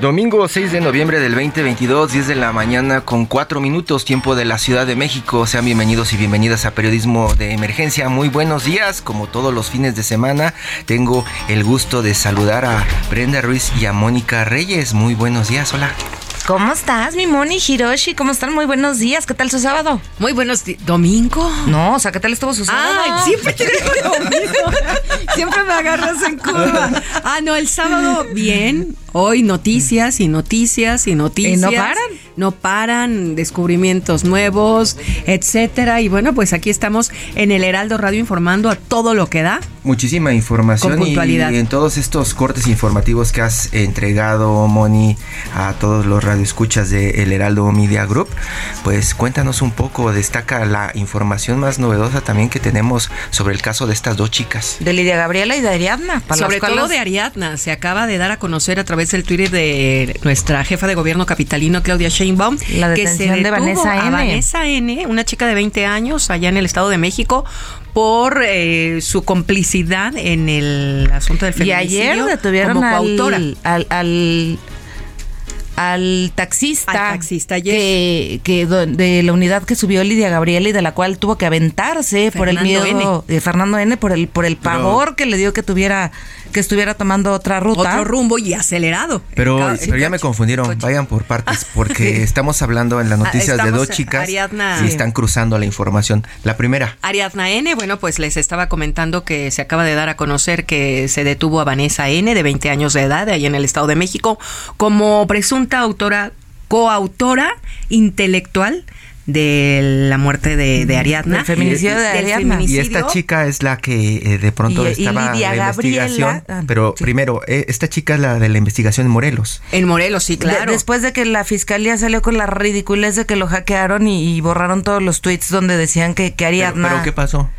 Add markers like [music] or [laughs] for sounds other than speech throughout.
Domingo 6 de noviembre del 2022, 10 de la mañana con 4 minutos, tiempo de la Ciudad de México. Sean bienvenidos y bienvenidas a Periodismo de Emergencia. Muy buenos días, como todos los fines de semana. Tengo el gusto de saludar a Brenda Ruiz y a Mónica Reyes. Muy buenos días, hola. ¿Cómo estás, mi Moni Hiroshi? ¿Cómo están? Muy buenos días. ¿Qué tal su sábado? Muy buenos días. ¿Domingo? No, o sea, ¿qué tal estuvo su sábado? Ay, siempre te digo lo mismo. [laughs] Siempre me agarras en curva. Ah, no, el sábado bien. Hoy noticias y noticias y noticias. ¿Y no paran? No paran, descubrimientos nuevos, etcétera. Y bueno, pues aquí estamos en el Heraldo Radio informando a todo lo que da. Muchísima información Con puntualidad. y en todos estos cortes informativos que has entregado, Moni, a todos los radioescuchas de El Heraldo Media Group, pues cuéntanos un poco, destaca la información más novedosa también que tenemos sobre el caso de estas dos chicas. De Lidia Gabriela y de Ariadna. para Sobre todo de Ariadna, se acaba de dar a conocer a través del Twitter de nuestra jefa de gobierno capitalino, Claudia Sheinbaum, La que se detención de detuvo Vanessa a N. Vanessa N., una chica de 20 años allá en el Estado de México, por eh, su complicidad en el asunto del Y feminicidio. ayer detuvieron como coautora. al, al, al taxista, Al taxista, yes. que, de la unidad que subió Lidia Gabriela y de la cual tuvo que aventarse por el miedo de Fernando N por el por el pavor que le dio que tuviera que estuviera tomando otra ruta. Otro rumbo y acelerado. Pero, ya me confundieron, coche. vayan por partes, [laughs] porque estamos hablando en las noticias de dos chicas Ariadna. y están cruzando la información. La primera, Ariadna N, bueno, pues les estaba comentando que se acaba de dar a conocer que se detuvo a Vanessa N, de 20 años de edad, de ahí en el Estado de México, como presunta autora, coautora intelectual de la muerte de, de Ariadna. Del feminicidio de Ariadna. Y esta chica es la que eh, de pronto Y- y estaba Lidia en la investigación. Gabriela, ah, pero sí. primero, eh, esta chica es la de la investigación en Morelos. En Morelos, sí, De- claro. después de que la fiscalía salió con la ridiculez de que lo hackearon y, y borraron todos los tweets donde decían que, que Pero, Ariadna. pero ¿qué pasó?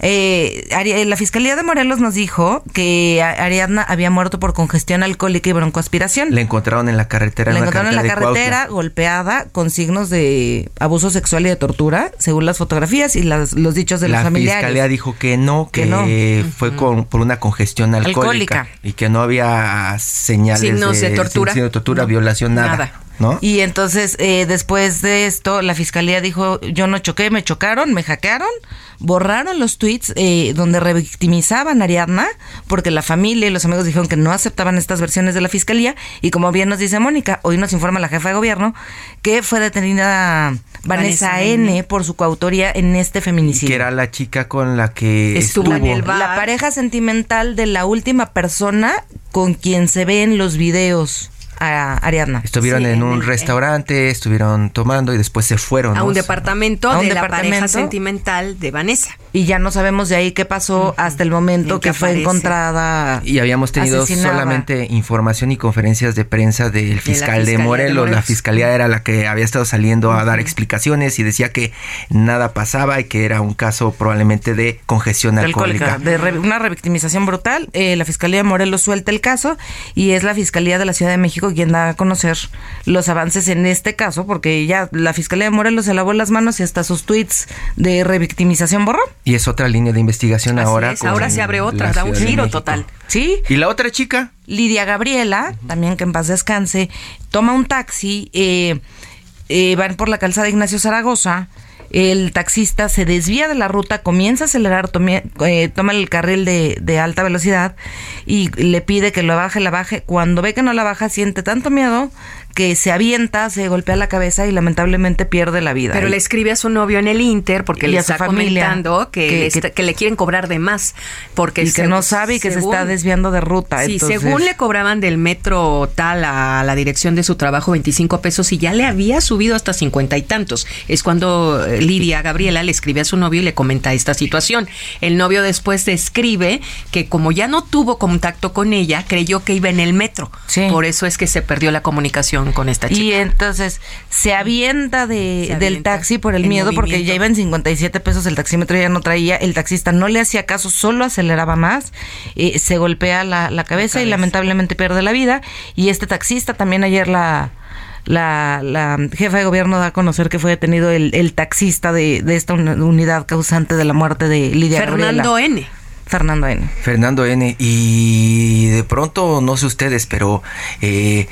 Eh, Ari- la Fiscalía de Morelos nos dijo que Ariadna había muerto por congestión alcohólica y broncoaspiración. La encontraron en la carretera. La en encontraron en la de carretera, Cuautla. golpeada, con signos de abuso sexual y de tortura, según las fotografías y las- los dichos de la los familiares. fiscalía dijo que no, que, Que no. fue con, por una congestión alcohólica, Alcohólica. y que no había señales Signos de tortura. signos de tortura, No, violación, nada. nada. ¿No? Y entonces, eh, después de esto, la fiscalía dijo, yo no choqué, me chocaron, me hackearon, borraron los tweets eh, donde revictimizaban a Ariadna, porque la familia y los amigos dijeron que no aceptaban estas versiones de la fiscalía, y como bien nos dice Mónica, hoy nos informa la jefa de gobierno que fue detenida Vanessa, Vanessa N. N. por su coautoría en este feminicidio. que era la chica con la que Estuvo estuvo, en el bar. la pareja sentimental de la última persona con quien se ve en los videos a Ariadna. Estuvieron Sí, en en un el- restaurante, estuvieron tomando y después se fueron. a ¿no? un departamento A un de la pareja sentimental de Vanessa. Y ya no sabemos de ahí qué pasó hasta el momento En que fue aparece. encontrada. Y habíamos tenido asesinada. solamente información y conferencias de prensa del fiscal de, Morelos. La fiscalía era la que había estado saliendo a dar explicaciones y decía que nada pasaba y que era un caso probablemente de congestión alcohólica. alcohólica, de re- una revictimización brutal. Eh, la Fiscalía de Morelos suelta el caso y es la Fiscalía de la Ciudad de México quien da a conocer los avances en este caso, porque ya la Fiscalía de Morelos se lavó las manos y hasta sus tweets de revictimización borró. Y es otra línea de investigación Así ahora. es, ahora se abre otra, da un de giro total. ¿Sí? ¿Y la otra chica? Lidia Gabriela, también que en paz descanse, toma un taxi, eh, eh, van por la calzada Ignacio Zaragoza, el taxista se desvía de la ruta, comienza a acelerar, tome- eh, toma el carril de, de alta velocidad y le pide que lo baje, la baje. Cuando ve que no la baja, siente tanto miedo que se avienta, se golpea la cabeza y lamentablemente pierde la vida. Pero le escribe a su novio en el Inter porque le está comentando que, le quieren cobrar de más. Porque y que no sabe y que se está desviando de ruta. Sí, según le cobraban del metro tal a la dirección de su trabajo 25 pesos y ya le había subido hasta 50 y tantos. Es cuando eh, Lidia Gabriela le escribe a su novio y le comenta esta situación. El novio después describe que como ya no tuvo contacto con ella, creyó que iba en el metro. Por eso es que se perdió la comunicación con esta chica. Y entonces se avienta, de, del taxi por el miedo porque ya iba en 57 pesos, el taxímetro ya no traía, el taxista no le hacía caso, solo aceleraba más, eh, se golpea la, cabeza y lamentablemente pierde la vida. Y este taxista también ayer la... La, jefa de gobierno da a conocer que fue detenido el, taxista de, esta unidad causante de la muerte de Lidia Fernando N. Fernando N. Fernando N. Y de pronto, no sé ustedes, pero eh,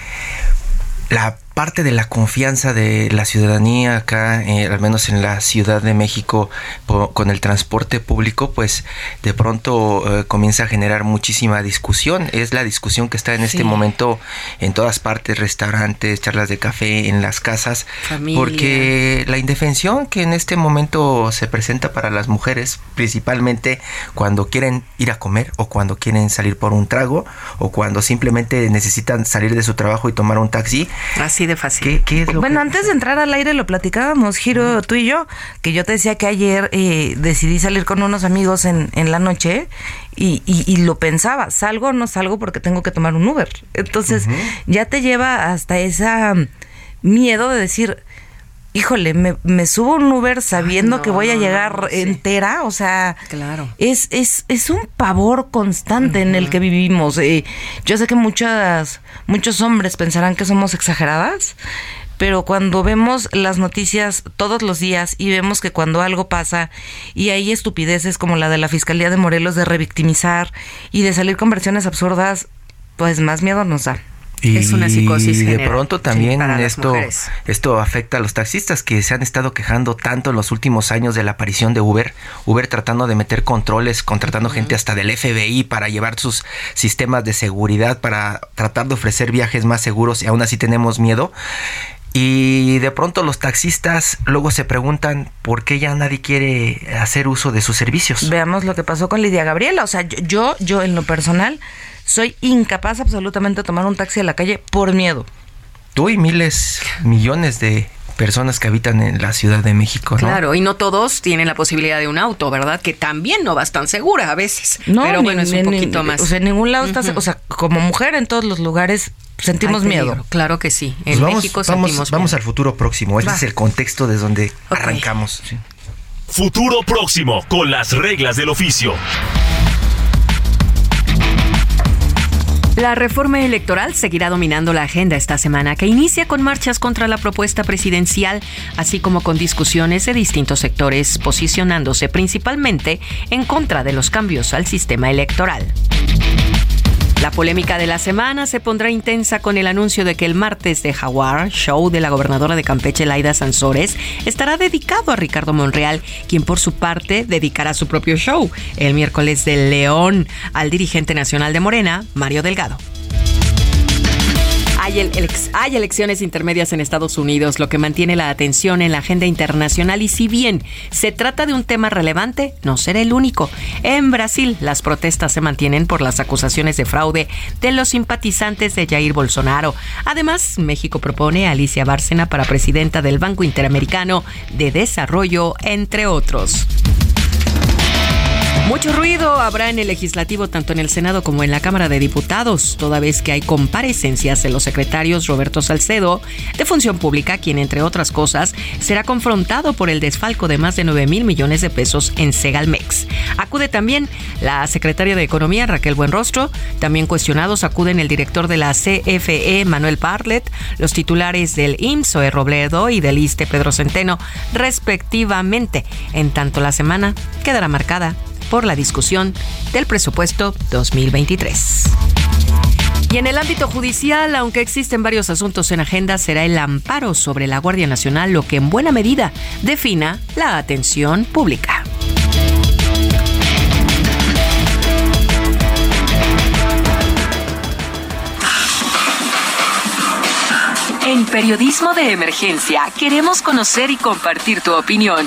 la parte de la confianza de la ciudadanía acá, eh, al menos en la Ciudad de México, con el transporte público, pues de pronto eh, comienza a generar muchísima discusión. Es la discusión que está en este momento en todas partes, restaurantes, charlas de café, en las casas, porque la indefensión que en este momento se presenta para las mujeres, principalmente cuando quieren ir a comer o cuando quieren salir por un trago o cuando simplemente necesitan salir de su trabajo y tomar un taxi. Así de fácil. bueno, antes de entrar al aire lo platicábamos, Giro, tú y yo, que yo te decía que ayer eh, decidí salir con unos amigos en, en la noche y, y, lo pensaba, salgo o no salgo porque tengo que tomar un Uber. Entonces ya te lleva hasta esa miedo de decir, híjole, me, me subo un Uber sabiendo que voy a llegar entera, o sea, claro. es, es, es un pavor constante en el que vivimos. Eh, yo sé que muchas, muchos hombres pensarán que somos exageradas, pero cuando vemos las noticias todos los días y vemos que cuando algo pasa y hay estupideces como la de la Fiscalía de Morelos de revictimizar y de salir con versiones absurdas, pues más miedo nos da. Y es una psicosis. Y de pronto también esto, esto afecta a los taxistas que se han estado quejando tanto en los últimos años de la aparición de Uber. Uber tratando de meter controles, contratando gente hasta del FBI para llevar sus sistemas de seguridad, para tratar de ofrecer viajes más seguros y aún así tenemos miedo. Y de pronto los taxistas luego se preguntan por qué ya nadie quiere hacer uso de sus servicios. Veamos lo que pasó con Lidia Gabriela. O sea, yo, yo en lo personal soy incapaz absolutamente de tomar un taxi a la calle por miedo. Tú y miles, millones de personas que habitan en la Ciudad de México, ¿no? Claro, y no todos tienen la posibilidad de un auto, ¿verdad? Que también no vas tan segura a veces. No, pero bueno, es un poquito más. O sea, en ningún lado estás, o sea, como mujer en todos los lugares sentimos miedo. Claro que sí. En pues vamos, México vamos, sentimos Vamos al futuro próximo. Este es el contexto de donde arrancamos. Futuro próximo con las reglas del oficio. La reforma electoral seguirá dominando la agenda esta semana, que inicia con marchas contra la propuesta presidencial, así como con discusiones de distintos sectores, posicionándose principalmente en contra de los cambios al sistema electoral. La polémica de la semana se pondrá intensa con el anuncio de que el martes de Jaguar, show de la gobernadora de Campeche, Laida Sansores, estará dedicado a Ricardo Monreal, quien por su parte dedicará su propio show el miércoles del León al dirigente nacional de Morena, Mario Delgado. Hay, elecciones intermedias en Estados Unidos, lo que mantiene la atención en la agenda internacional y si bien se trata de un tema relevante, no será el único. En Brasil, las protestas se mantienen por las acusaciones de fraude de los simpatizantes de Jair Bolsonaro. Además, México propone a Alicia Bárcena para presidenta del Banco Interamericano de Desarrollo, entre otros. Mucho ruido habrá en el legislativo, tanto en el Senado como en la Cámara de Diputados, toda vez que hay comparecencias de los secretarios Roberto Salcedo, de Función Pública, quien, entre otras cosas, será confrontado por el desfalco de más de 9 mil millones de pesos en Segalmex. Acude también la secretaria de Economía, Raquel Buenrostro. También cuestionados acuden el director de la CFE, Manuel Bartlett, los titulares del IMSS, Oe Robledo, y del ISTE, Pedro Centeno, respectivamente. En tanto, la semana quedará marcada por la discusión del presupuesto 2023. Y en el ámbito judicial, aunque existen varios asuntos en agenda, será el amparo sobre la Guardia Nacional lo que en buena medida defina la atención pública. En Periodismo de Emergencia queremos conocer y compartir tu opinión.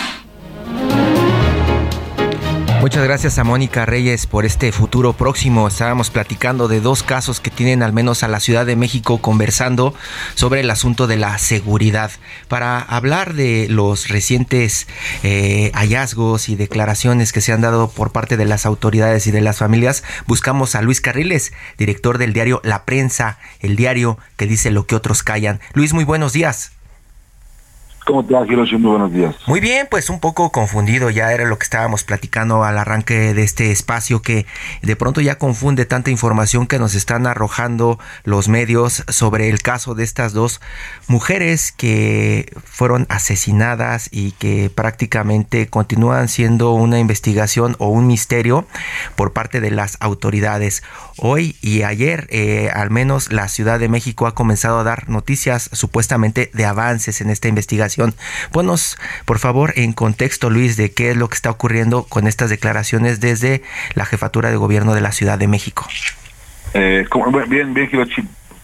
Muchas gracias a Mónica Reyes por este futuro próximo. Estábamos platicando de dos casos que tienen al menos a la Ciudad de México conversando sobre el asunto de la seguridad. Para hablar de los recientes eh, hallazgos y declaraciones que se han dado por parte de las autoridades y de las familias, buscamos a Luis Carriles, director del diario La Prensa, el diario que dice lo que otros callan. Luis, muy buenos días. ¿Cómo te va, Muy buenos días. Muy bien, pues un poco confundido, ya era lo que estábamos platicando al arranque de este espacio que de pronto ya confunde tanta información que nos están arrojando los medios sobre el caso de estas dos mujeres que fueron asesinadas y que prácticamente continúan siendo una investigación o un misterio por parte de las autoridades. Hoy y ayer, eh, al menos la Ciudad de México ha comenzado a dar noticias supuestamente de avances en esta investigación. Ponos, por favor, en contexto, Luis, de qué es lo que está ocurriendo con estas declaraciones desde la jefatura de gobierno de la Ciudad de México. Eh, bien, bien, Hiroshi.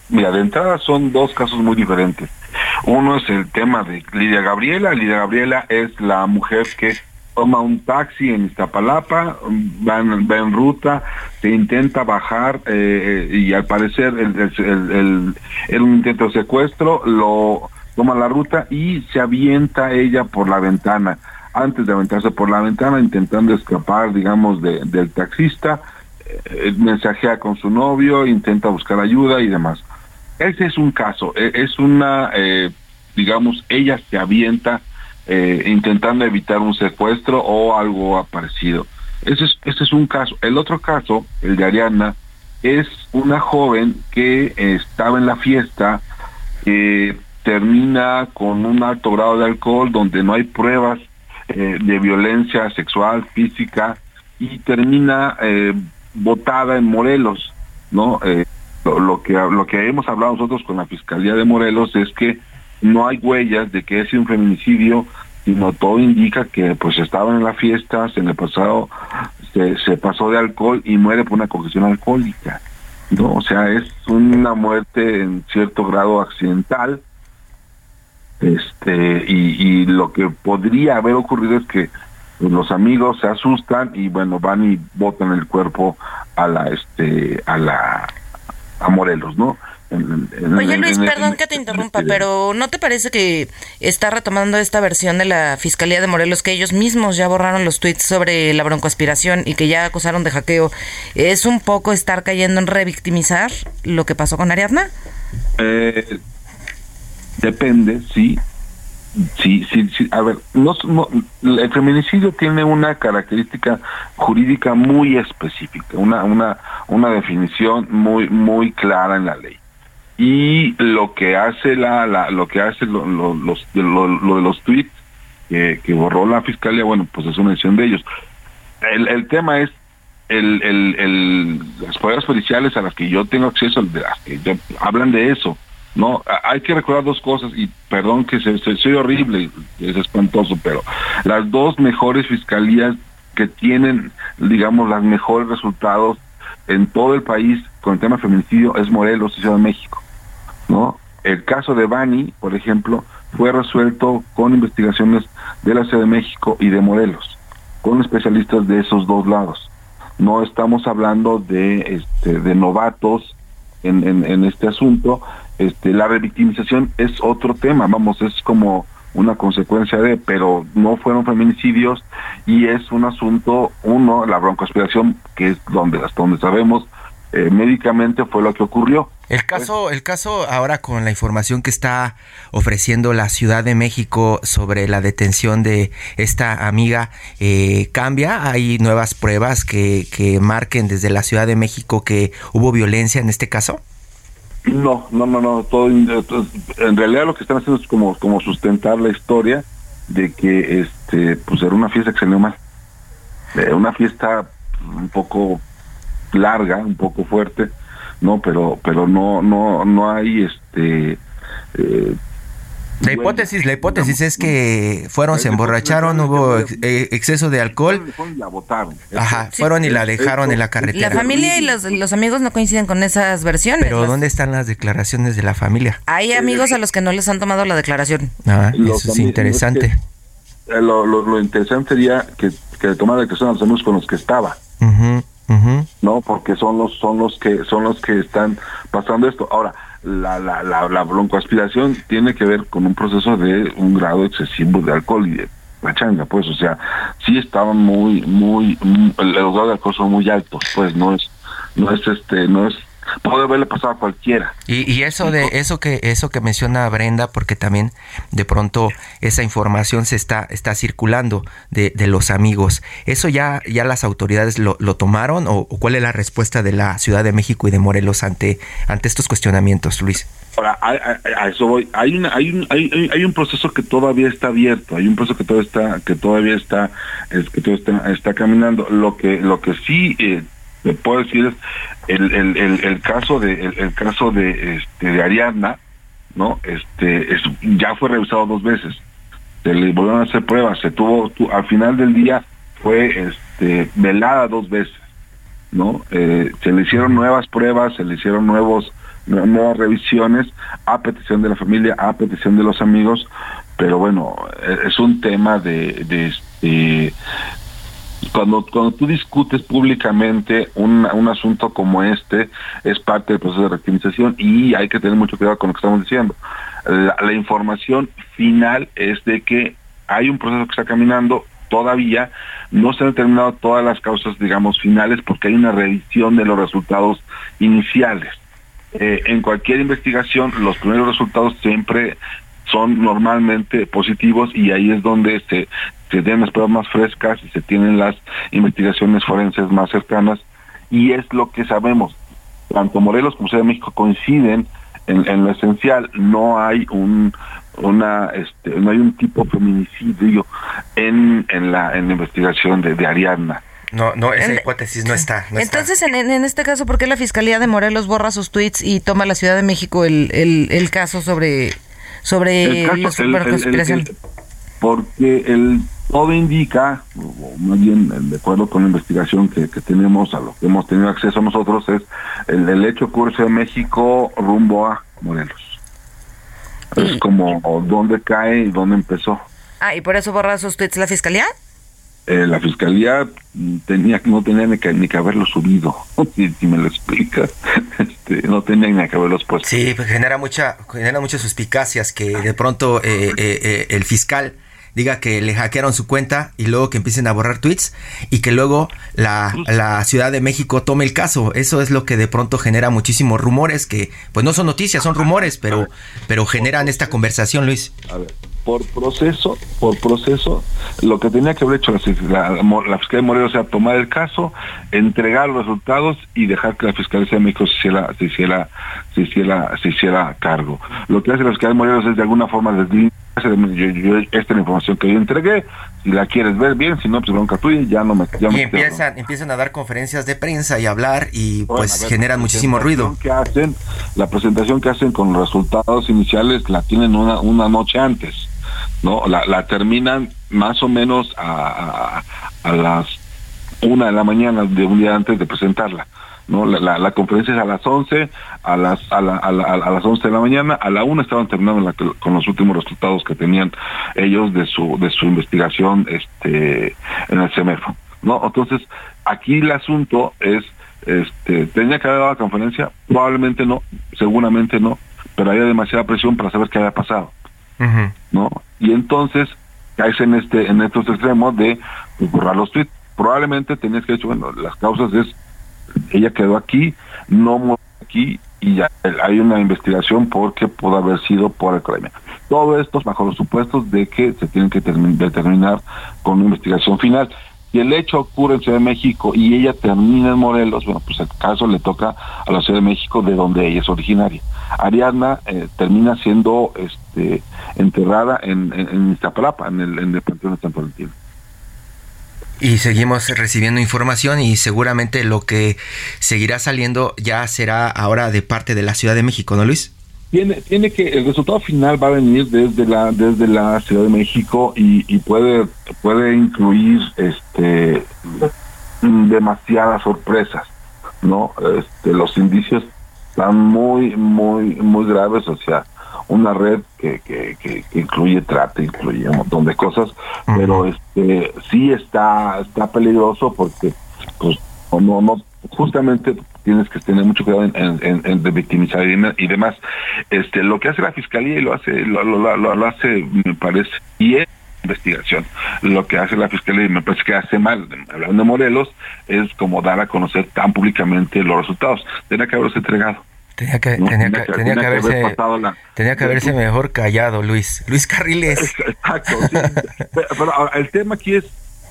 Mira, de entrada son dos casos muy diferentes. Uno es el tema de Lidia Gabriela. Lidia Gabriela es la mujer que toma un taxi en Iztapalapa, va en, ruta, se intenta bajar eh, y al parecer el, un intento de secuestro, lo toma la ruta y se avienta ella por la ventana. Antes de aventarse por la ventana, intentando escapar, digamos, del taxista, eh, mensajea con su novio, intenta buscar ayuda y demás. Ese es un caso, e, es una, eh, digamos, ella se avienta eh, intentando evitar un secuestro o algo parecido. Ese es, ese es un caso. El otro caso, el de Ariana, es una joven que estaba en la fiesta, termina con un alto grado de alcohol donde no hay pruebas eh, de violencia sexual, física, y termina eh, botada en Morelos, ¿no? lo, lo, que lo que hemos hablado nosotros con la Fiscalía de Morelos es que no hay huellas de que es un feminicidio, sino todo indica que pues estaban en la fiesta, se le pasado, se, se pasó de alcohol y muere por una congestión alcohólica. ¿no? O sea, es una muerte en cierto grado accidental. Este, y, y lo que podría haber ocurrido es que pues, los amigos se asustan y bueno, van y botan el cuerpo a la este a la a Morelos, ¿no? Oye Luis, perdón que te interrumpa, pero ¿no te parece que está retomando esta versión de la Fiscalía de Morelos que ellos mismos ya borraron los tweets sobre la broncoaspiración y que ya acusaron de hackeo? ¿Es un poco estar cayendo en revictimizar lo que pasó con Ariadna? Eh, depende, sí. Sí, sí, sí. A ver, el feminicidio tiene una característica jurídica muy específica, una, una, una definición muy, muy clara en la ley y lo que hace la, la lo que hace lo, lo, de los tweets que, borró la fiscalía bueno pues es una mención de ellos el, el tema es el, el, las pruebas policiales a las que yo tengo acceso que hablan de eso no hay que recordar dos cosas y perdón que se, soy horrible es espantoso pero las dos mejores fiscalías que tienen digamos los mejores resultados en todo el país con el tema feminicidio es Morelos y Ciudad de México ¿no? El caso de Bani, por ejemplo, fue resuelto con investigaciones de la Ciudad de México y de Morelos, con especialistas de esos dos lados. No estamos hablando de, este, de novatos en, en, este asunto. Este, la revictimización es otro tema, vamos, es como una consecuencia de, pero no fueron feminicidios y es un asunto, uno, la broncoaspiración, que es donde, hasta donde sabemos, eh, médicamente fue lo que ocurrió. El caso, el caso ahora con la información que está ofreciendo la Ciudad de México sobre la detención de esta amiga eh, cambia. Hay nuevas pruebas que, que marquen desde la Ciudad de México que hubo violencia en este caso. No, no, no, no. Todo, en realidad lo que están haciendo es como, como sustentar la historia de que este, pues era una fiesta que salió mal. Eh, una fiesta un poco larga, un poco fuerte, no, pero pero no no no hay este eh, la hipótesis, la hipótesis es que fueron, se emborracharon, hubo eh, exceso de alcohol. Ajá, fueron y la dejaron en la carretera. La familia y los, amigos no coinciden con esas versiones. Pero ¿dónde están las declaraciones de la familia? Hay amigos a los que no les han tomado la declaración. Ah, eso es interesante. Eh, lo, interesante sería que, que tomara la declaración a los amigos con los que estaba. No porque son los son los que son los que están pasando esto. Ahora la, la, la, la broncoaspiración tiene que ver con un proceso de un grado excesivo de alcohol y de la changa, pues, o sea, sí estaban muy, muy, los grados de alcohol son muy altos, pues, no es, no es este, no es puede haberle pasado a cualquiera. Y, y, eso de eso que eso que menciona Brenda, porque también de pronto esa información se está está circulando de, de los amigos. Eso ya ya las autoridades lo, lo tomaron o, cuál es la respuesta de la Ciudad de México y de Morelos ante ante estos cuestionamientos, Luis. Ahora, a, eso voy. Hay, una, hay, un, hay, hay, un proceso que todavía está abierto, hay un proceso que todavía está que todavía está es, que todavía está, está caminando. Lo que lo que sí eh, puedo decir el, el, el, caso de el, caso de este de Ariadna no este es, ya fue revisado dos veces. Se le volvieron a hacer pruebas. Se tuvo al final del día fue este velada dos veces no eh, se le hicieron nuevas pruebas se le hicieron nuevos nuevas revisiones a petición de la familia a petición de los amigos pero bueno e, es un tema de, de este cuando, cuando tú discutes públicamente un, un asunto como este, es parte del proceso de rectificación y hay que tener mucho cuidado con lo que estamos diciendo. La, la información final es de que hay un proceso que está caminando, todavía no se han determinado todas las causas, digamos, finales, porque hay una revisión de los resultados iniciales. Eh, en cualquier investigación, los primeros resultados siempre son normalmente positivos y ahí es donde se, se tienen las pruebas más frescas y se tienen las investigaciones forenses más cercanas y es lo que sabemos. Tanto Morelos como Ciudad de México coinciden en, lo esencial, no hay un una este, no hay un tipo feminicidio en, en la en la investigación de, de Ariadna. No, no, esa hipótesis no está. Entonces, En, en, este caso, ¿por qué la Fiscalía de Morelos borra sus tweets y toma la Ciudad de México el, el, el caso sobre, sobre la superconspiración? porque el todo indica, o más bien de acuerdo con la investigación que, tenemos, a lo que hemos tenido acceso nosotros, es el, el hecho ocurre en México rumbo a Morelos. Es como dónde cae y dónde empezó. Ah, ¿y por eso borra sus tweets la fiscalía? Eh, la fiscalía tenía no tenía ni que, ni que haberlo subido, [laughs] si, me lo explicas, [laughs] este, no tenía ni que haberlos puesto. Sí, pues genera mucha genera muchas suspicacias que de pronto eh, eh, el fiscal diga que le hackearon su cuenta y luego que empiecen a borrar tweets y que luego la, la Ciudad de México tome el caso. Eso es lo que de pronto genera muchísimos rumores que pues no son noticias, son rumores, pero, pero generan esta conversación, Luis. A ver, por proceso, por proceso, lo que tenía que haber hecho la, la, Fiscalía de Morelos sea tomar el caso, entregar los resultados y dejar que la Fiscalía de México se hiciera, se hiciera, se hiciera, se hiciera cargo. Lo que hace la Fiscalía de Morelos es de alguna forma deslindar yo, esta es la información que yo entregué, si la quieres ver bien, si no, pues bronca tuya, ya no me... Ya y empiezan, empiezan a dar conferencias de prensa y hablar y pues generan muchísimo ruido. Que hacen, la presentación que hacen con los resultados iniciales la tienen una, una noche antes, ¿no? La, la terminan más o menos a, a, a las una de la mañana de un día antes de presentarla. ¿no? La, la, conferencia es a las 11, a las, a, la, a, a, las 11 de la mañana, a la 1 estaban terminando con los últimos resultados que tenían ellos de su, de su investigación este, en el CEMEFO, ¿no? Entonces, aquí el asunto es, este, ¿tenía que haber dado la conferencia? Probablemente no, seguramente no, pero había demasiada presión para saber qué había pasado, ¿no? Y entonces caes en este, en estos extremos de pues, borrar los tweets. Probablemente tenías que decir, bueno, las causas es ella quedó aquí, no murió aquí y ya hay una investigación porque pudo haber sido por el crimen. Todo esto bajo los supuestos de que se tienen que determinar con una investigación final. El hecho ocurre en Ciudad de México y ella termina en Morelos, bueno, pues el caso le toca a la Ciudad de México de donde ella es originaria. Ariadna eh, termina siendo este, enterrada en, en, en Iztapalapa, en el, en el Panteón de San Valentín. Y seguimos recibiendo información y seguramente lo que seguirá saliendo ya será ahora de parte de la Ciudad de México, ¿no, Luis? Tiene tiene que el resultado final va a venir desde la desde la Ciudad de México y, y puede puede incluir este demasiadas sorpresas no este, los indicios están muy muy muy graves o sea una red que, que, que, incluye trata incluye un montón de cosas pero este sí está está peligroso porque pues no no justamente tienes que tener mucho cuidado en, en, de victimizar y, demás. Este, lo que hace la fiscalía y lo hace, lo, lo, lo, hace, me parece, y es investigación. Lo que hace la fiscalía y me parece que hace mal, hablando de Morelos, es como dar a conocer tan públicamente los resultados. Tenía que haberse entregado. Tenía que, tenía, que, tenía que haberse, tenía que haberse mejor callado, Luis. Luis Carriles. Exacto. pero, el tema aquí es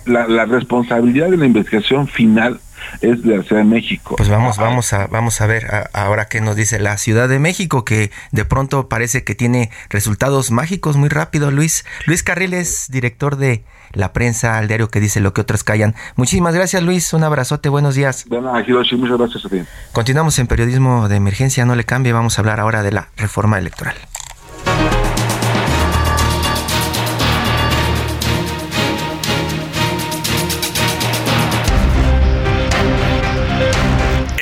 la, la responsabilidad de la investigación final es de la Ciudad de México. Pues vamos, vamos a, vamos a ver ahora qué nos dice la Ciudad de México, que de pronto parece que tiene resultados mágicos muy rápido, Luis. Luis Carriles, director de la prensa, al diario que dice lo que otros callan. Muchísimas gracias, Luis. Un abrazote, buenos días. muchas gracias a ti. Continuamos en periodismo de emergencia, no le cambie, vamos a hablar ahora de la reforma electoral.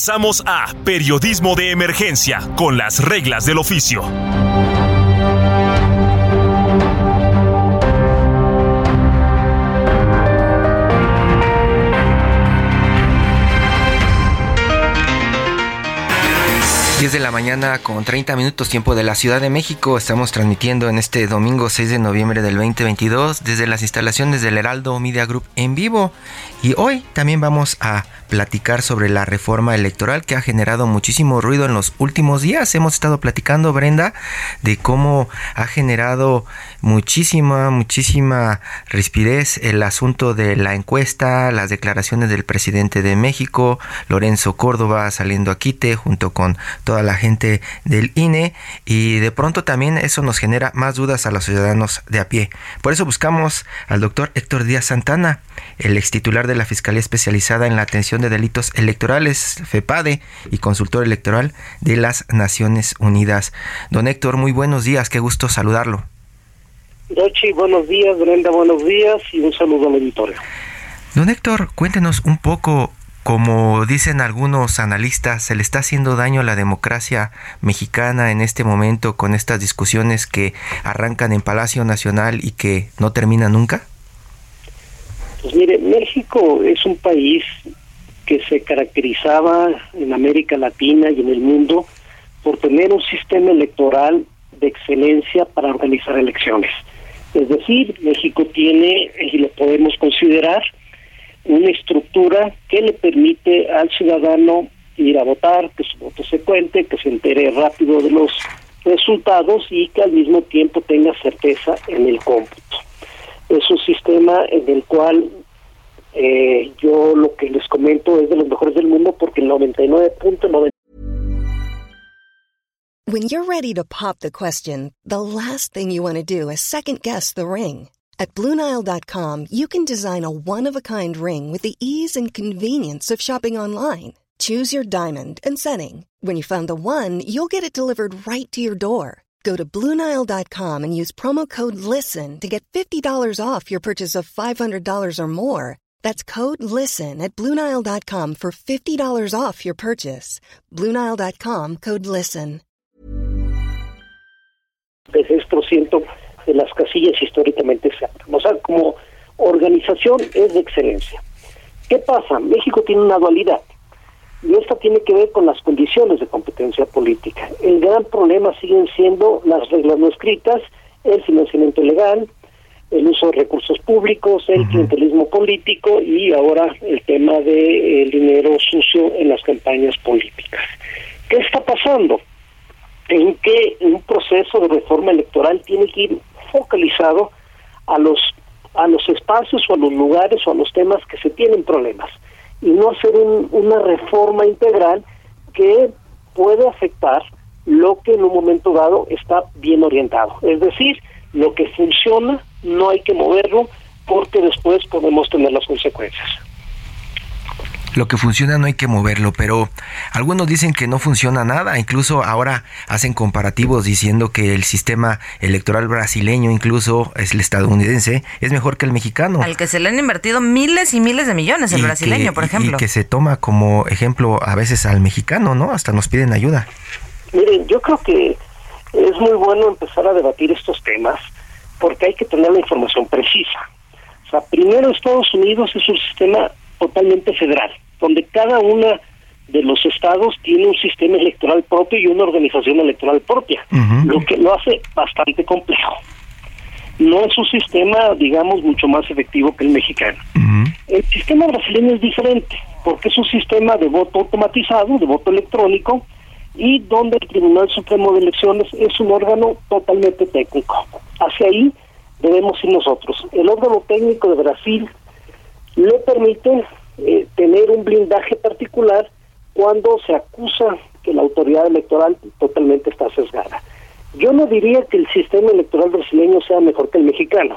Regresamos a Periodismo de Emergencia con las reglas del oficio. 10 de la mañana con 30 minutos tiempo de la Ciudad de México. Estamos transmitiendo en este domingo 6 de noviembre del 2022 desde las instalaciones del Heraldo Media Group en vivo. Y hoy también vamos a platicar sobre la reforma electoral que ha generado muchísimo ruido en los últimos días. Hemos estado platicando, Brenda, de cómo ha generado muchísima, muchísima rispidez el asunto de la encuesta, las declaraciones del presidente de México, Lorenzo Córdoba saliendo a quite junto con toda la gente del INE y de pronto también eso nos genera más dudas a los ciudadanos de a pie. Por eso buscamos al doctor Héctor Díaz Santana, el ex titular de la Fiscalía Especializada en la Atención de Delitos Electorales, FEPADE, y consultor electoral de las Naciones Unidas. Don Héctor, muy buenos días, qué gusto saludarlo. Dochi, buenos días, Brenda, buenos días y un saludo al auditorio. Don Héctor, cuéntenos un poco como dicen algunos analistas, se le está haciendo daño a la democracia mexicana en este momento con estas discusiones que arrancan en Palacio Nacional y que no terminan nunca? Pues mire, México es un país que se caracterizaba en América Latina y en el mundo por tener un sistema electoral de excelencia para organizar elecciones. Es decir, México tiene, y lo podemos considerar, una estructura que le permite al ciudadano ir a votar, que su voto se cuente, que se entere rápido de los resultados y que al mismo tiempo tenga certeza en el cómputo. Es un sistema en el cual eh, yo lo que les comento es de los mejores del mundo porque el 99.9 When you're ready to pop the question, the last thing you want to do is second guess the ring. At Bluenile.com, you can design a one of a kind ring with the ease and convenience of shopping online. Choose your diamond and setting. When you find the one, you'll get it delivered right to your door. Go to Bluenile.com and use promo code LISTEN to get $50 off your purchase of $500 or more. That's code LISTEN at Bluenile.com for $50 off your purchase. Bluenile.com code LISTEN. 6% de las casillas históricamente abren. O sea, como organización es de excelencia. ¿Qué pasa? México tiene una dualidad y esta tiene que ver con las condiciones de competencia política. El gran problema siguen siendo las reglas no escritas, el financiamiento ilegal, el uso de recursos públicos, el clientelismo político y ahora el tema del de, dinero sucio en las campañas políticas. ¿Qué está pasando? En que un proceso de reforma electoral tiene que ir focalizado a los a los espacios o a los lugares o a los temas que se tienen problemas y no hacer una reforma integral que puede afectar lo que en un momento dado está bien orientado. Es decir, lo que funciona no hay que moverlo porque después podemos tener las consecuencias. Lo que funciona no hay que moverlo, pero algunos dicen que no funciona nada, incluso ahora hacen comparativos diciendo que el sistema electoral brasileño, incluso es el estadounidense, es mejor que el mexicano. Al que se le han invertido miles y miles de millones el brasileño, por ejemplo. Y que se toma como ejemplo a veces al mexicano, ¿no? Hasta nos piden ayuda. Miren, yo creo que es muy bueno empezar a debatir estos temas porque hay que tener la información precisa. O sea, primero Estados Unidos es un sistema totalmente federal, donde cada una de los estados tiene un sistema electoral propio y una organización electoral propia, lo que lo hace bastante complejo. No es un sistema, digamos, mucho más efectivo que el mexicano. El sistema brasileño es diferente, porque es un sistema de voto automatizado, de voto electrónico, y donde el Tribunal Supremo de Elecciones es un órgano totalmente técnico. Hacia ahí debemos ir nosotros. El órgano técnico de Brasil le permite eh, tener un blindaje particular cuando se acusa que la autoridad electoral totalmente está sesgada. Yo no diría que el sistema electoral brasileño sea mejor que el mexicano.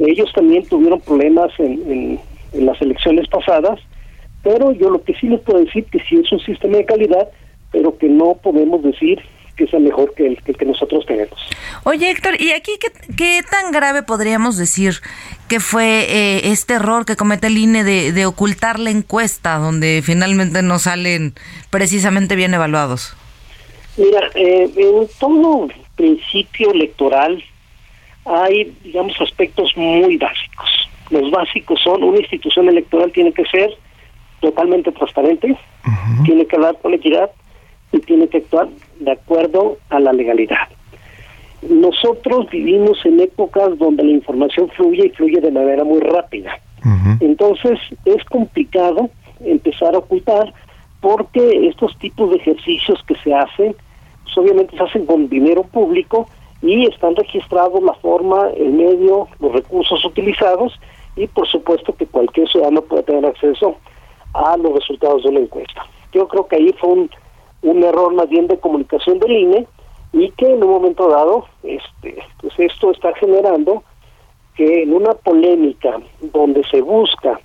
Ellos también tuvieron problemas en, en, las elecciones pasadas, pero yo lo que sí les puedo decir que sí es un sistema de calidad, pero que no podemos decir que sea mejor que el, que nosotros tenemos. Oye, Héctor, ¿y aquí qué, tan grave podríamos decir que fue eh, este error que comete el INE de, ocultar la encuesta, donde finalmente no salen precisamente bien evaluados? Mira, eh, en todo principio electoral hay, digamos, aspectos muy básicos. Los básicos son, una institución electoral tiene que ser totalmente transparente, tiene que hablar con equidad, y tiene que actuar de acuerdo a la legalidad. Nosotros vivimos en épocas donde la información fluye y fluye de manera muy rápida. Entonces es complicado empezar a ocultar porque estos tipos de ejercicios que se hacen, pues obviamente se hacen con dinero público y están registrados la forma, el medio, los recursos utilizados y por supuesto que cualquier ciudadano puede tener acceso a los resultados de una encuesta. Yo creo que ahí fue un un error más bien de comunicación del INE y que en un momento dado este pues esto está generando que en una polémica donde se busca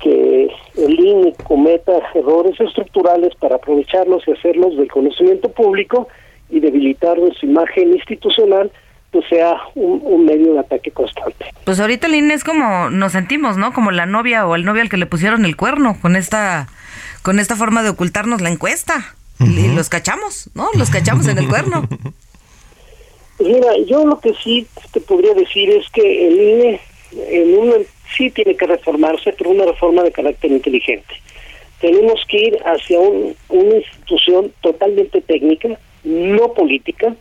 que el INE cometa errores estructurales para aprovecharlos y hacerlos del conocimiento público y debilitar su imagen institucional, pues sea un, un, medio de ataque constante. Pues ahorita el INE es como nos sentimos, ¿no? Como la novia o el novio al que le pusieron el cuerno con esta con esta forma de ocultarnos la encuesta. Y los cachamos, ¿no? Los cachamos en el cuerno. Mira, yo lo que sí te podría decir es que el INE en una, sí tiene que reformarse, pero una reforma de carácter inteligente. Tenemos que ir hacia una institución totalmente técnica, no política.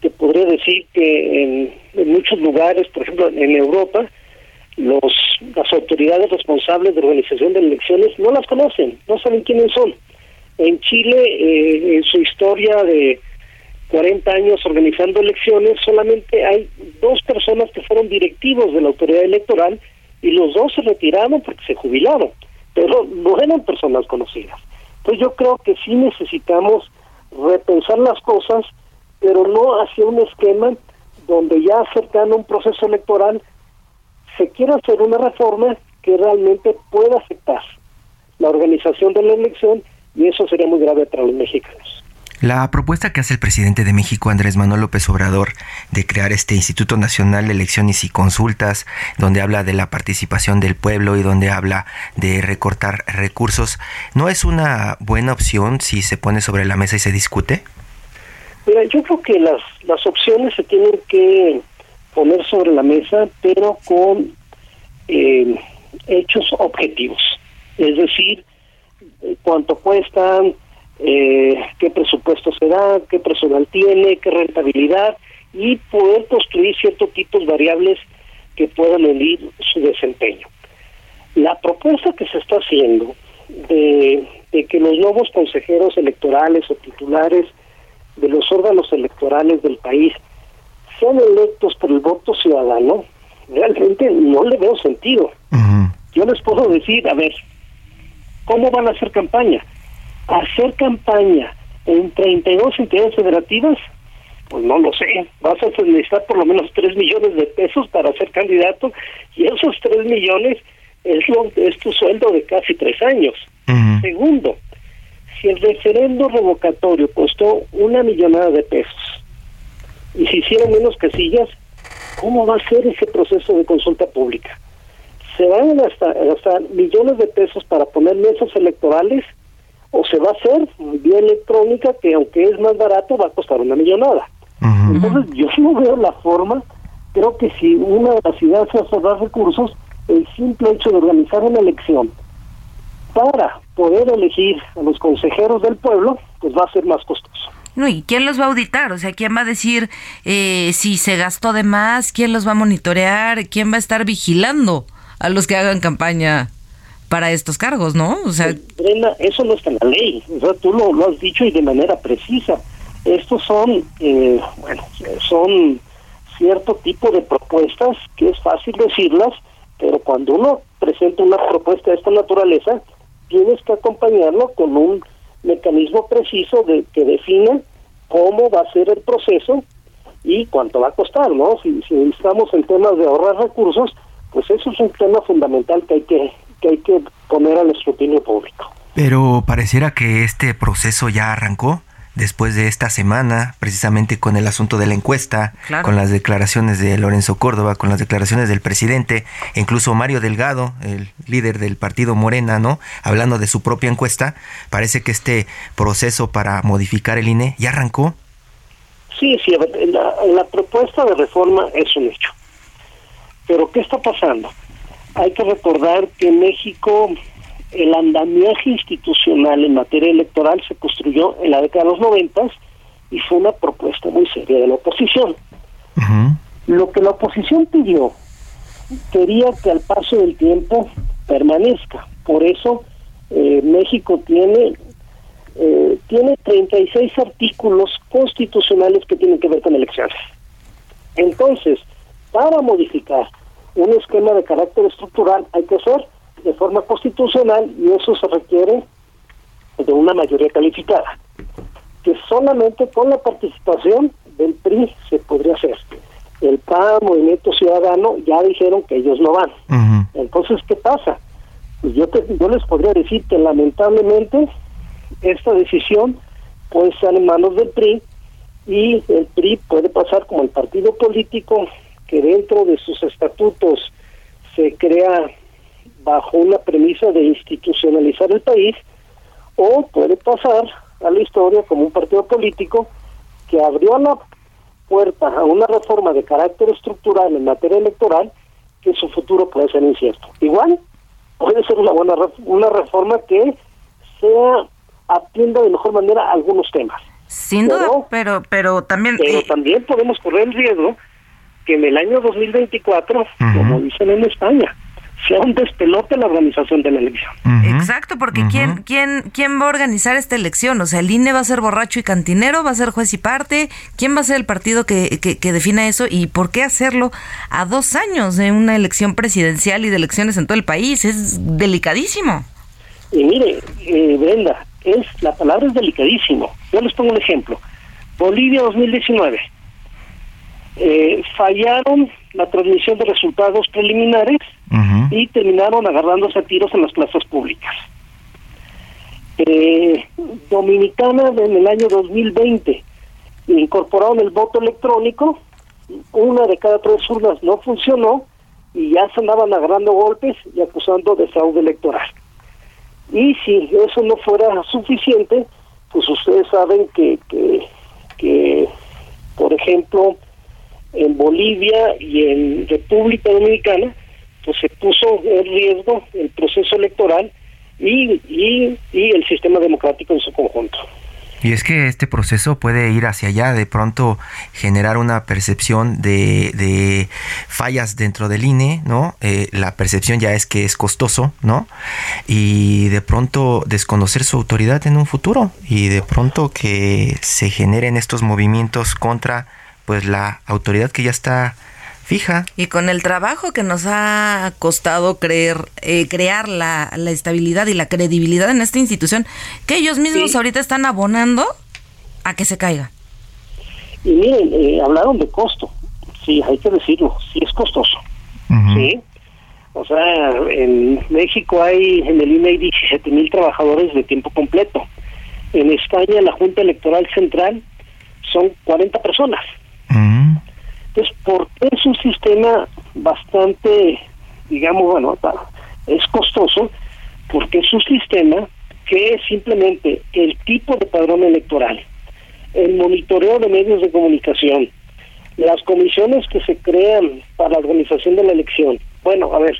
Te podría decir que en, en muchos lugares, por ejemplo en Europa, los las autoridades responsables de organización de elecciones no las conocen, no saben quiénes son en Chile, eh, en su historia de 40 años organizando elecciones, solamente hay dos personas que fueron directivos de la autoridad electoral y los dos se retiraron porque se jubilaron, pero no eran personas conocidas. Entonces yo creo que sí necesitamos repensar las cosas, pero no hacia un esquema donde ya cercano a un proceso electoral se quiera hacer una reforma que realmente pueda afectar la organización de la elección y eso sería muy grave para los mexicanos. La propuesta que hace el presidente de México, Andrés Manuel López Obrador, de crear este Instituto Nacional de Elecciones y Consultas, donde habla de la participación del pueblo y donde habla de recortar recursos, ¿no es una buena opción si se pone sobre la mesa y se discute? Mira, yo creo que las, las opciones se tienen que poner sobre la mesa, pero con eh, hechos objetivos. Es decir, cuánto cuestan, eh, qué presupuesto se da, qué personal tiene, qué rentabilidad y poder construir ciertos tipos variables que puedan medir su desempeño. La propuesta que se está haciendo de, de que los nuevos consejeros electorales o titulares de los órganos electorales del país sean electos por el voto ciudadano, realmente no le veo sentido. Yo les puedo decir, a ver, ¿cómo van a hacer campaña? Hacer campaña en 32 entidades federativas, pues no lo sé. Vas a necesitar por lo menos 3 millones de pesos para ser candidato y esos 3 millones es, lo, es tu sueldo de casi 3 años. Segundo, si el referendo revocatorio costó una millonada de pesos y se hicieron menos casillas, ¿cómo va a ser ese proceso de consulta pública? ¿Se van a gastar, millones de pesos para poner mesas electorales o se va a hacer vía electrónica que aunque es más barato va a costar una millonada? Entonces yo [laughs] no veo la forma, creo que si una de las ideas es ahorrar recursos, el simple hecho de organizar una elección para poder elegir a los consejeros del pueblo, pues va a ser más costoso. No, ¿y quién los va a auditar? O sea, ¿quién va a decir eh, si se gastó de más? ¿Quién los va a monitorear? ¿Quién va a estar vigilando a los que hagan campaña para estos cargos, no? O sea, eso no está en la ley. O tú lo, has dicho y de manera precisa. Estos son, eh, bueno, son cierto tipo de propuestas que es fácil decirlas, pero cuando uno presenta una propuesta de esta naturaleza, tienes que acompañarlo con un mecanismo preciso de que defina cómo va a ser el proceso y cuánto va a costar, ¿no? Si estamos en temas de ahorrar recursos, pues eso es un tema fundamental que hay que, que hay que poner al escrutinio público. Pero pareciera que este proceso ya arrancó después de esta semana, precisamente con el asunto de la encuesta, con las declaraciones de Lorenzo Córdoba, con las declaraciones del presidente, e incluso Mario Delgado, el líder del partido Morena, ¿no? Hablando de su propia encuesta, parece que este proceso para modificar el INE ya arrancó. Sí, sí, la, la propuesta de reforma es un hecho. Pero ¿qué está pasando? Hay que recordar que México el andamiaje institucional en materia electoral se construyó en la década de los noventas y fue una propuesta muy seria de la oposición. Lo que la oposición pidió quería que al paso del tiempo permanezca. Por eso eh, México tiene eh, tiene 36 artículos constitucionales que tienen que ver con elecciones. Entonces, para modificar un esquema de carácter estructural hay que hacer de forma constitucional y eso se requiere de una mayoría calificada, que solamente con la participación del PRI se podría hacer. El PAN, Movimiento Ciudadano, ya dijeron que ellos no van. Entonces, ¿qué pasa? Pues yo, yo les podría decir que lamentablemente esta decisión puede estar en manos del PRI y el PRI puede pasar como el partido político que dentro de sus estatutos se crea bajo una premisa de institucionalizar el país, o puede pasar a la historia como un partido político que abrió la puerta a una reforma de carácter estructural en materia electoral que su futuro puede ser incierto. Igual puede ser una buena una reforma que sea atienda de mejor manera algunos temas. Sin duda, pero pero también pero eh, también podemos correr el riesgo que en el año 2024, como dicen en España, sea un despelote la organización de la elección. Exacto, porque ¿quién, quién, ¿quién va a organizar esta elección? O sea, el INE va a ser borracho y cantinero, va a ser juez y parte. ¿Quién va a ser el partido que, que, defina eso? ¿Y por qué hacerlo a dos años de una elección presidencial y de elecciones en todo el país? Es delicadísimo. Y mire, eh, Brenda, es, la palabra es delicadísimo. Yo les pongo un ejemplo. Bolivia 2019. Eh, fallaron la transmisión de resultados preliminares y terminaron agarrándose a tiros en las plazas públicas. Eh, Dominicana en el año 2020 incorporaron el voto electrónico, una de cada tres urnas no funcionó y ya se andaban agarrando golpes y acusando de fraude electoral. Y si eso no fuera suficiente, pues ustedes saben que, que, que por ejemplo, en Bolivia y en República Dominicana, pues se puso en riesgo el proceso electoral y, y, y el sistema democrático en su conjunto. Y es que este proceso puede ir hacia allá, de pronto generar una percepción de, fallas dentro del INE, ¿no? Eh, la percepción ya es que es costoso, ¿no? Y de pronto desconocer su autoridad en un futuro y de pronto que se generen estos movimientos contra pues la autoridad que ya está fija. Y con el trabajo que nos ha costado creer, eh, crear la, estabilidad y la credibilidad en esta institución, que ellos mismos ahorita están abonando a que se caiga. Y miren, eh, hablaron de costo, sí, hay que decirlo, sí es costoso, sí. O sea, en México hay, en el INE 17 mil trabajadores de tiempo completo. En España, la Junta Electoral Central son 40 personas. Entonces, porque es un sistema bastante, digamos, bueno, es costoso, porque es un sistema que es simplemente el tipo de padrón electoral, el monitoreo de medios de comunicación, las comisiones que se crean para la organización de la elección. Bueno, a ver,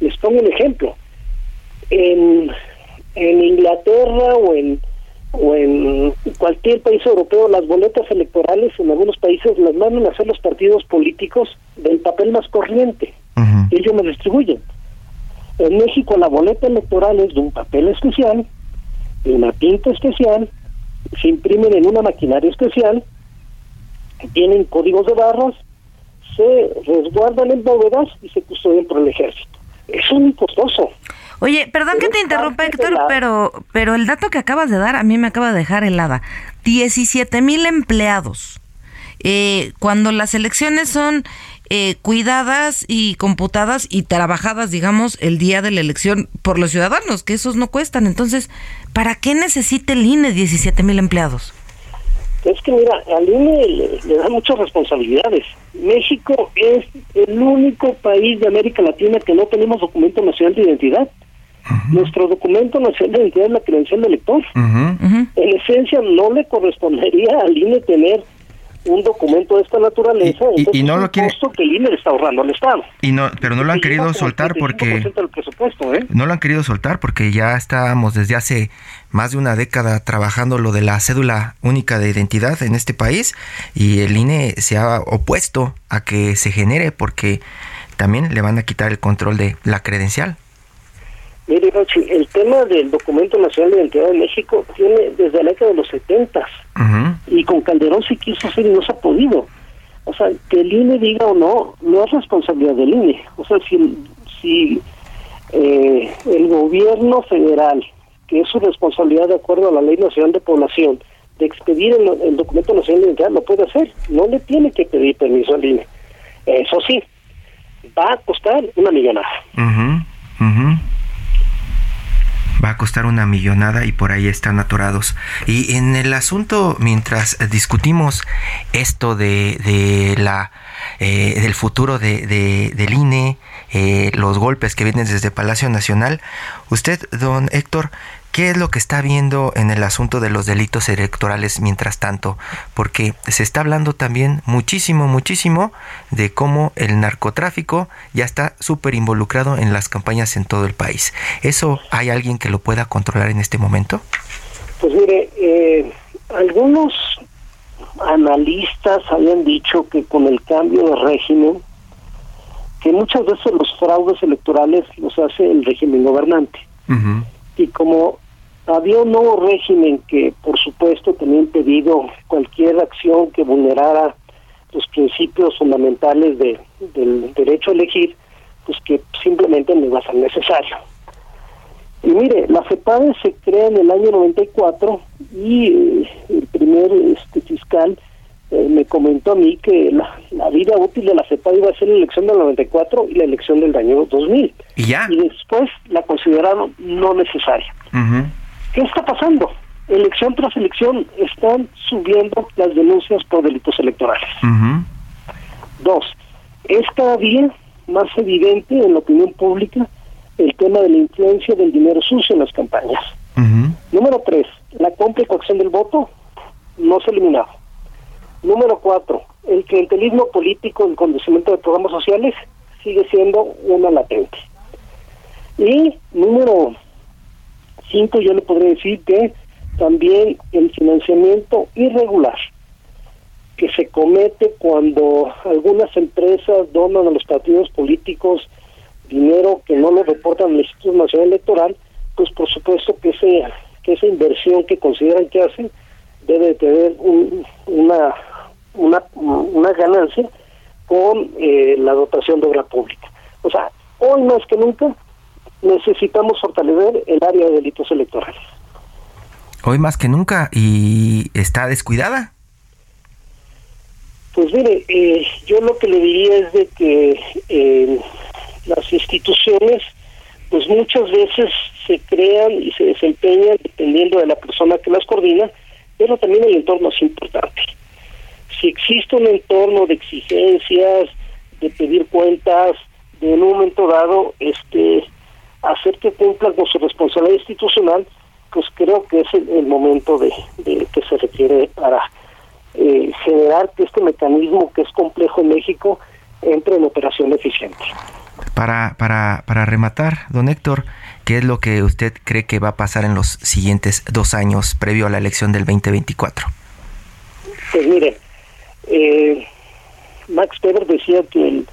les pongo un ejemplo. En, en Inglaterra o en o en cualquier país europeo las boletas electorales en algunos países las mandan a hacer los partidos políticos del papel más corriente. Ellos me distribuyen. En México la boleta electoral es de un papel especial de una tinta especial se imprimen en una maquinaria especial tienen códigos de barras se resguardan en bóvedas y se custodian por el ejército. Es muy costoso Oye, perdón que te interrumpa, Héctor, pero, pero el dato que acabas de dar a mí me acaba de dejar helada. 17 mil empleados. Eh, cuando las elecciones son eh, cuidadas y computadas y trabajadas, digamos, el día de la elección por los ciudadanos, que esos no cuestan. Entonces, ¿para qué necesita el INE 17 mil empleados? Es que mira, al INE le, le dan muchas responsabilidades. México es el único país de América Latina que no tenemos documento nacional de identidad. Nuestro documento nacional de identidad es la credencial del elector. En esencia, no le correspondería al INE tener un documento de esta naturaleza, y, no lo quiere... que el INE le está ahorrando al Estado. Y no, pero no lo han querido soltar porque ¿eh? no lo han querido soltar porque ya estábamos desde hace más de una década trabajando lo de la cédula única de identidad en este país y el INE se ha opuesto a que se genere porque también le van a quitar el control de la credencial. Mire, el tema del documento nacional de identidad de México tiene desde la década de los 70 y con Calderón se quiso hacer y no se ha podido. O sea, que el INE diga o no, no es responsabilidad del INE. O sea, si, si eh, el gobierno federal, que es su responsabilidad de acuerdo a la Ley Nacional de Población, de expedir el, documento nacional de identidad, lo puede hacer. No le tiene que pedir permiso al INE. Eso sí, va a costar una millonada va a costar una millonada y por ahí están atorados. Y en el asunto, mientras discutimos esto de, de la eh, del futuro de, del INE, eh, los golpes que vienen desde Palacio Nacional, usted, don Héctor, ¿Qué es lo que está viendo en el asunto de los delitos electorales mientras tanto? Porque se está hablando también muchísimo, muchísimo de cómo el narcotráfico ya está súper involucrado en las campañas en todo el país. ¿Eso hay alguien que lo pueda controlar en este momento? Pues mire, eh, algunos analistas habían dicho que con el cambio de régimen, que muchas veces los fraudes electorales los hace el régimen gobernante. Y como había un nuevo régimen que, por supuesto, tenía impedido cualquier acción que vulnerara los principios fundamentales de, del derecho a elegir, pues que simplemente no iba a ser necesario. Y mire, la FEPADE se crea en el año 94 y eh, el primer este, fiscal eh, me comentó a mí que la, vida útil de la FEPADE iba a ser la elección del 94 y la elección del año 2000. Y ya. Y después la consideraron no necesaria. ¿Qué está pasando? Elección tras elección están subiendo las denuncias por delitos electorales. Dos, es cada día más evidente en la opinión pública el tema de la influencia del dinero sucio en las campañas. Número tres, la compra y coacción del voto no se ha eliminado. Número cuatro, el clientelismo político, el conducimiento de programas sociales sigue siendo una latente. Y número cinco, yo le podría decir que también el financiamiento irregular que se comete cuando algunas empresas donan a los partidos políticos dinero que no lo reportan al Instituto Nacional Electoral, pues por supuesto que, ese, que esa inversión que consideran que hacen debe tener una, una, una ganancia con eh, la dotación de obra pública. O sea, hoy más que nunca necesitamos fortalecer el área de delitos electorales. Hoy más que nunca y está descuidada. Pues mire, eh, yo lo que le diría es de que eh, las instituciones, pues muchas veces se crean y se desempeñan dependiendo de la persona que las coordina, pero también el entorno es importante. Si existe un entorno de exigencias, de pedir cuentas, de en un momento dado este hacer que cumplan con su responsabilidad institucional, pues creo que es el, momento de, que se requiere para eh, generar que este mecanismo que es complejo en México entre en operación eficiente. Para, para, para rematar, don Héctor, ¿qué es lo que usted cree que va a pasar en los siguientes dos años previo a la elección del 2024? Pues mire, eh, Max Weber decía que el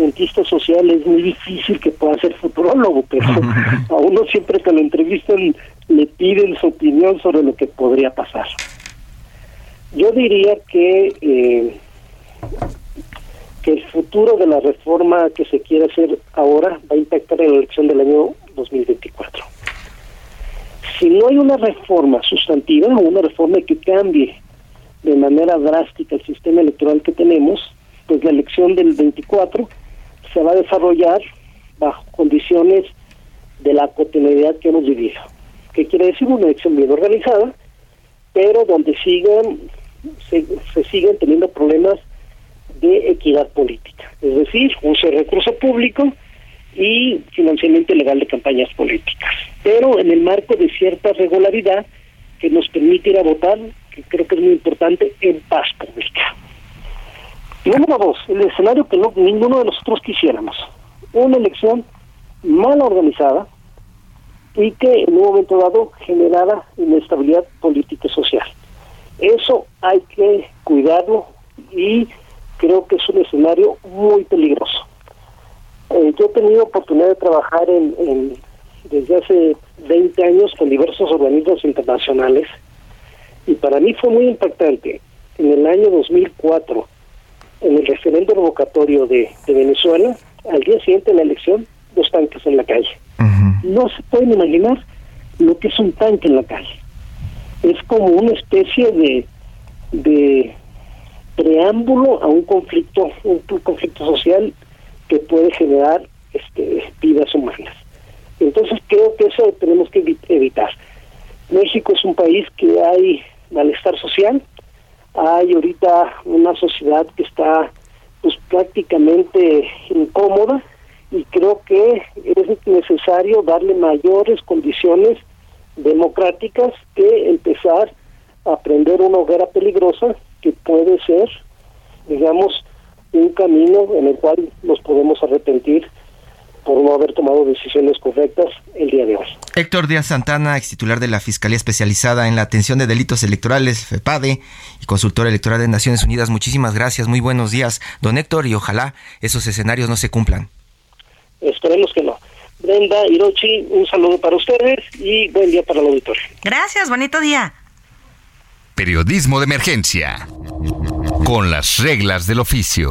cientista social es muy difícil que pueda ser futurólogo, pero [laughs] a uno siempre que lo entrevistan le piden su opinión sobre lo que podría pasar. Yo diría que eh, que el futuro de la reforma que se quiere hacer ahora va a impactar en la elección del año 2024. Si no hay una reforma sustantiva una reforma que cambie de manera drástica el sistema electoral que tenemos, pues la elección del 24 se va a desarrollar bajo condiciones de la cotidianidad que hemos vivido. ¿Qué quiere decir? Una elección bien organizada, pero donde sigan, se, se siguen teniendo problemas de equidad política, es decir, uso de recurso público y financiamiento legal de campañas políticas, pero en el marco de cierta regularidad que nos permite ir a votar, que creo que es muy importante, en paz pública. Número dos, el escenario que no, ninguno de nosotros quisiéramos, una elección mal organizada y que en un momento dado generara inestabilidad política y social. Eso hay que cuidarlo y creo que es un escenario muy peligroso. Eh, yo he tenido oportunidad de trabajar en, desde hace 20 años con diversos organismos internacionales y para mí fue muy impactante. En el año 2004, en el referendo revocatorio de, Venezuela, al día siguiente de la elección, dos tanques en la calle. No se pueden imaginar lo que es un tanque en la calle. Es como una especie de, de preámbulo a un conflicto, un, conflicto social que puede generar este, vidas humanas. Entonces creo que eso tenemos que evitar. México es un país que hay malestar social, hay ahorita una sociedad que está pues prácticamente incómoda y creo que es necesario darle mayores condiciones democráticas que empezar a prender una hoguera peligrosa que puede ser, digamos, un camino en el cual nos podemos arrepentir por no haber tomado decisiones correctas el día de hoy. Héctor Díaz Santana, ex titular de la Fiscalía Especializada en la Atención de Delitos Electorales, FEPADE, y consultor electoral de Naciones Unidas, muchísimas gracias, muy buenos días, don Héctor, y ojalá esos escenarios no se cumplan. Esperemos que no. Brenda, Hirochi, un saludo para ustedes y buen día para el auditorio. Gracias, bonito día. Periodismo de emergencia. Con las reglas del oficio.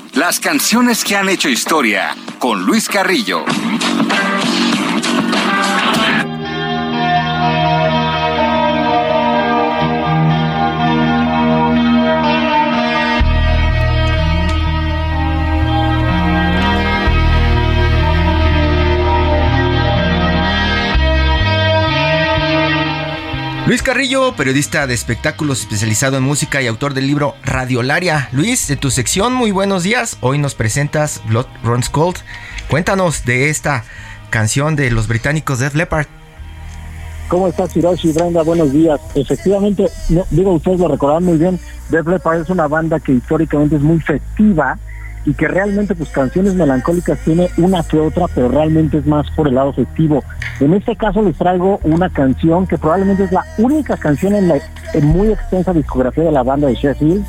Las canciones que han hecho historia con Luis Carrillo. Luis Carrillo, periodista de espectáculos especializado en música y autor del libro Radiolaria. Luis, de tu sección, muy buenos días. Hoy nos presentas Blood Runs Cold. Cuéntanos de esta canción de los británicos Def Leppard. ¿Cómo estás, Hiroshi? Brenda, buenos días. Efectivamente, digo, ustedes lo recordarán muy bien, Def Leppard es una banda que históricamente es muy festiva y que realmente pues canciones melancólicas tiene una que otra, pero realmente es más por el lado festivo. En este caso les traigo una canción que probablemente es la única canción en la muy extensa discografía de la banda de Sheffield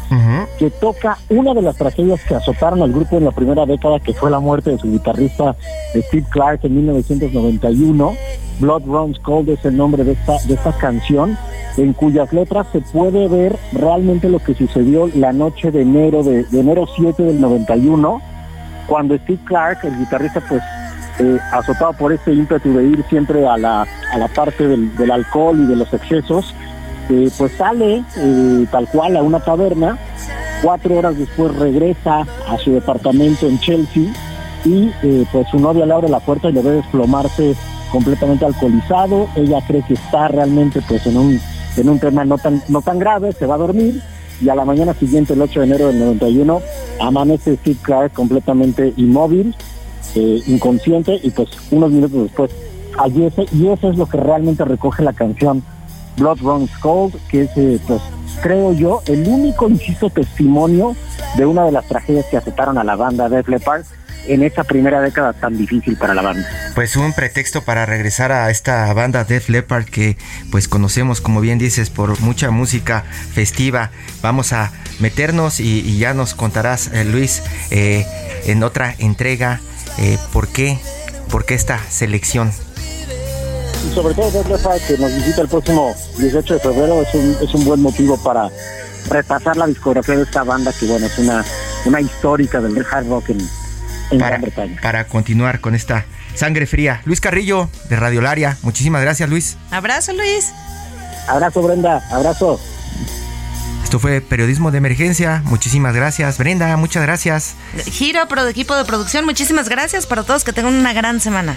que toca una de las tragedias que azotaron al grupo en la primera década, que fue la muerte de su guitarrista Steve Clark en 1991. Blood Runs Cold es el nombre de esta, de esta canción en cuyas letras se puede ver realmente lo que sucedió la noche de enero de, enero 7 del 91, cuando Steve Clark, el guitarrista, pues eh, azotado por ese ímpetu de ir siempre a la, a la parte del, alcohol y de los excesos, eh, pues sale eh, tal cual a una taberna, cuatro horas después regresa a su departamento en Chelsea y pues su novia le abre la puerta y le ve desplomarse completamente alcoholizado, ella cree que está realmente pues en un en un tema no tan, no tan grave, se va a dormir y a la mañana siguiente, el 8 de enero del 91, amanece Steve Clark completamente inmóvil, eh, inconsciente y pues unos minutos después fallece. Y eso es lo que realmente recoge la canción Blood Runs Cold, que es eh, pues creo yo el único, insisto, testimonio de una de las tragedias que afectaron a la banda Def Leppard en esa primera década tan difícil para la banda. Pues un pretexto para regresar a esta banda Def Leppard que pues conocemos, como bien dices, por mucha música festiva. Vamos a meternos y, ya nos contarás, eh, Luis, eh, en otra entrega, eh, por qué, por qué esta selección. Y sobre todo Def Leppard que nos visita el próximo 18 de febrero es un, es un buen motivo para repasar la discografía de esta banda que bueno es una, una histórica del hard rock en, para, continuar con esta sangre fría. Luis Carrillo, de Radiolaria. Muchísimas gracias, Luis. Abrazo, Luis. Abrazo, Brenda. Abrazo. Esto fue Periodismo de Emergencia. Muchísimas gracias, Brenda. Muchas gracias. Giro, pro equipo de producción. Muchísimas gracias para todos. Que tengan una gran semana.